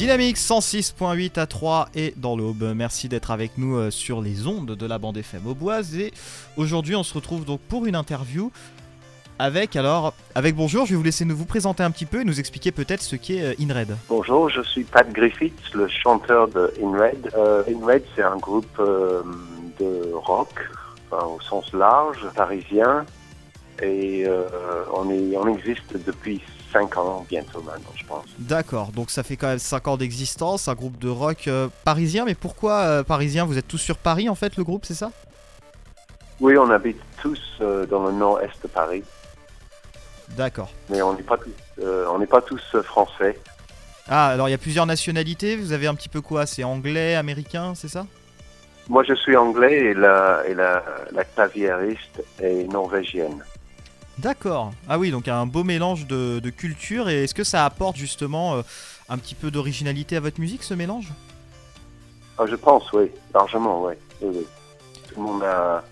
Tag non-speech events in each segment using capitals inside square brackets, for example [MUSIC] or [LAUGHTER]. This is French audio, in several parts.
Dynamique 106.8 à 3 et dans l'aube. Merci d'être avec nous euh, sur les ondes de la bande FM Auboise. Et aujourd'hui, on se retrouve donc pour une interview avec, alors, avec bonjour, je vais vous laisser nous vous présenter un petit peu et nous expliquer peut-être ce qu'est euh, InRed. Bonjour, je suis Pat Griffiths, le chanteur de InRed. Euh, InRed, c'est un groupe de rock, au sens large, parisien. Et on, on existe depuis 5 ans bientôt maintenant, je pense. D'accord, donc ça fait quand même 5 ans d'existence, un groupe de rock euh, parisien. Mais pourquoi euh, parisien? Vous êtes tous sur Paris en fait, le groupe, c'est ça? Oui, on habite tous euh, dans le nord-est de Paris, D'accord. mais on n'est pas euh, n'est pas tous français. Ah, alors il y a plusieurs nationalités. Vous avez un petit peu quoi? C'est anglais, américain, c'est ça? Moi, je suis anglais et la, et la, la claviériste est norvégienne. D'accord. Ah oui, donc un beau mélange de, de cultures. Et est-ce que ça apporte justement euh, un petit peu d'originalité à votre musique, ce mélange? Ah, je pense, oui, largement, oui. oui, oui. Tout le monde a,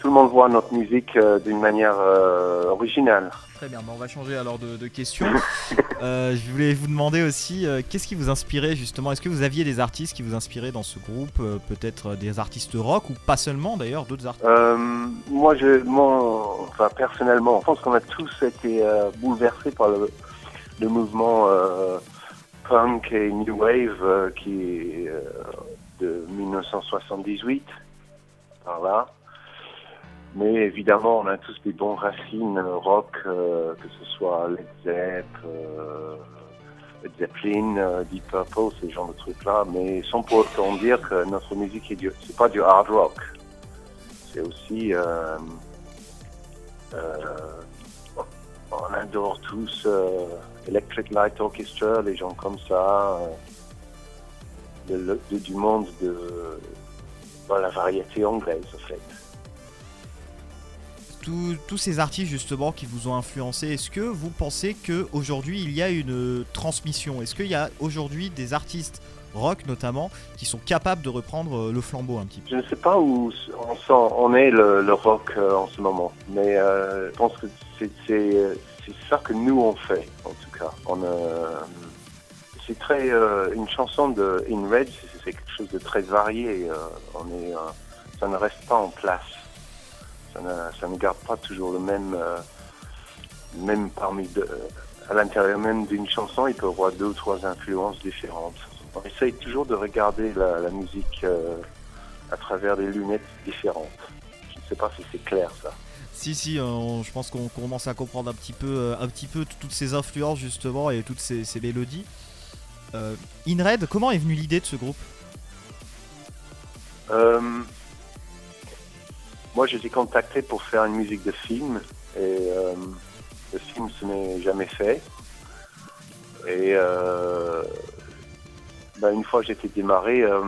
tout le monde voit notre musique euh, d'une manière euh, originale. Très bien, bah, on va changer alors de, de question. [LAUGHS] Euh, je voulais vous demander aussi, euh, qu'est-ce qui vous inspirait justement? Est-ce que vous aviez des artistes qui vous inspiraient dans ce groupe Euh, Peut-être des artistes rock ou pas seulement d'ailleurs, d'autres artistes? Euh, moi, je, mon, personnellement, je pense qu'on a tous été euh, bouleversés par le, mouvement euh, punk et new wave euh, qui est de 1978, par. Mais évidemment, on a tous des bons racines rock, que ce soit Led Zepp, Zeppelin, Deep Purple, ce genre de trucs-là. Mais sans pour autant dire que notre musique est du, c'est pas du hard rock. C'est aussi, on adore tous euh, Electric Light Orchestra, les gens comme ça, euh, du monde de, la variété anglaise, en fait. Tous- tous ces artistes justement qui vous ont influencé, est-ce que vous pensez que aujourd'hui il y a une transmission? Est-ce qu'il y a aujourd'hui des artistes rock notamment qui sont capables de reprendre euh, le flambeau un petit peu Je ne sais pas où on, est le, rock euh, en ce moment, mais euh, je pense que c'est ça que nous on fait, en tout cas. C'est très une chanson de In Red, c'est quelque chose de très varié. on est, ça ne reste pas en place. Ça ne, garde pas toujours le même, même parmi deux. À l'intérieur même d'une chanson, il peut y avoir deux ou trois influences différentes. On essaye toujours de regarder la, la musique euh, à travers des lunettes différentes. Je ne sais pas si c'est clair ça. Si, si, euh, on- je pense qu'on commence à comprendre un petit peu, euh, un petit peu toutes ces influences justement et toutes ces, ces mélodies. Euh, Inred, comment est venue l'idée de ce groupe? Euh, moi, j'ai été contacté pour faire une musique de film et euh, le film ce n'est jamais fait. Et ben, une fois que j'étais démarré, euh,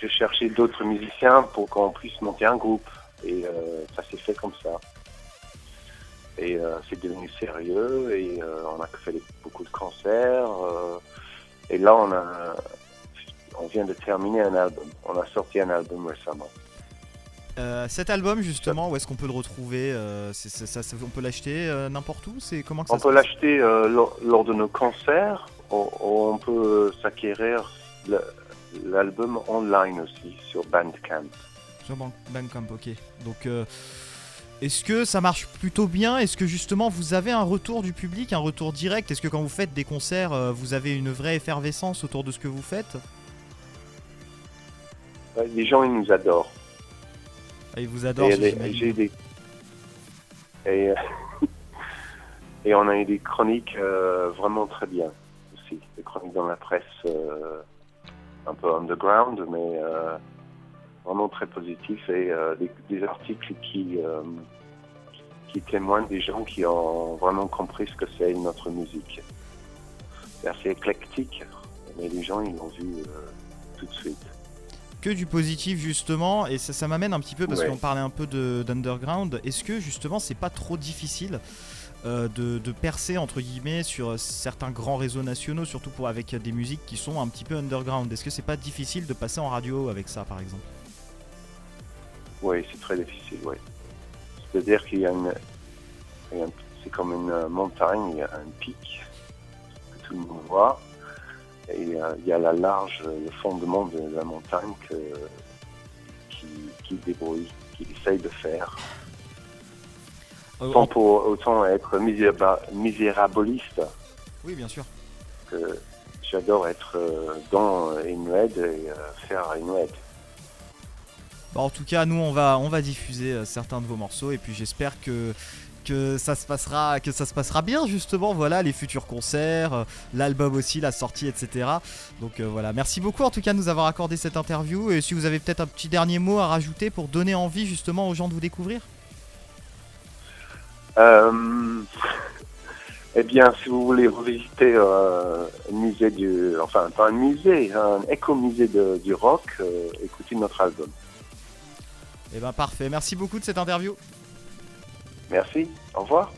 j'ai cherché d'autres musiciens pour qu'on puisse monter un groupe. Et euh, ça s'est fait comme ça. Et euh, c'est devenu sérieux et euh, on a fait beaucoup de concerts. et là, on a, on vient de terminer un album. On a sorti un album récemment. Cet album justement, où est-ce qu'on peut le retrouver ça- On peut l'acheter n'importe où? C'est comment que ça On peut l'acheter lors, lors de nos concerts. on peut s'acquérir l'album online aussi sur Bandcamp. Sur Ban- Bandcamp, ok. Donc, euh, est-ce que ça marche plutôt bien? Est-ce que justement vous avez un retour du public, un retour direct? Est-ce que quand vous faites des concerts, euh, vous avez une vraie effervescence autour de ce que vous faites? Les gens, ils nous adorent. Et ils vous adorent j'ai des et, euh, [LAUGHS] et on a eu des chroniques vraiment très bien aussi, des chroniques dans la presse euh, un peu underground, mais euh, vraiment très positifs et euh, des, des articles qui euh, qui témoignent des gens qui ont vraiment compris ce que c'est notre musique. C'est assez éclectique, mais les gens ils l'ont vu euh, tout de suite. que du positif justement et ça, ça m'amène un petit peu parce Ouais. qu'on parlait un peu de- d'underground est-ce que justement c'est pas trop difficile euh, de, percer entre guillemets sur certains grands réseaux nationaux surtout pour avec des musiques qui sont un petit peu underground est-ce que c'est pas difficile de passer en radio avec ça par exemple? Oui, c'est très difficile, oui. C'est-à-dire qu'il y a une. C'est comme une euh, montagne, il y a un pic que tout le monde voit. et euh, il y a la large, le fondement de la montagne que, qui débrouille, qui essaye de faire. Autant, pour, autant être miséra- misérabiliste. Oui, bien sûr. que j'adore être euh, dans Inuit et euh, faire Inuit. Bah, en tout cas, nous, on va, on va diffuser euh, certains de vos morceaux et puis j'espère que que ça se passera que ça se passera bien justement. Voilà les futurs concerts l'album aussi la sortie etc donc euh, voilà. Merci beaucoup en tout cas de nous avoir accordé cette interview. Et si vous avez peut-être un petit dernier mot à rajouter pour donner envie justement aux gens de vous découvrir? Eh bien, si vous voulez revisiter euh, un musée du, enfin pas un musée, un éco-musée de- du rock, euh, écoutez notre album. et ben parfait merci beaucoup de cette interview Merci. Au revoir.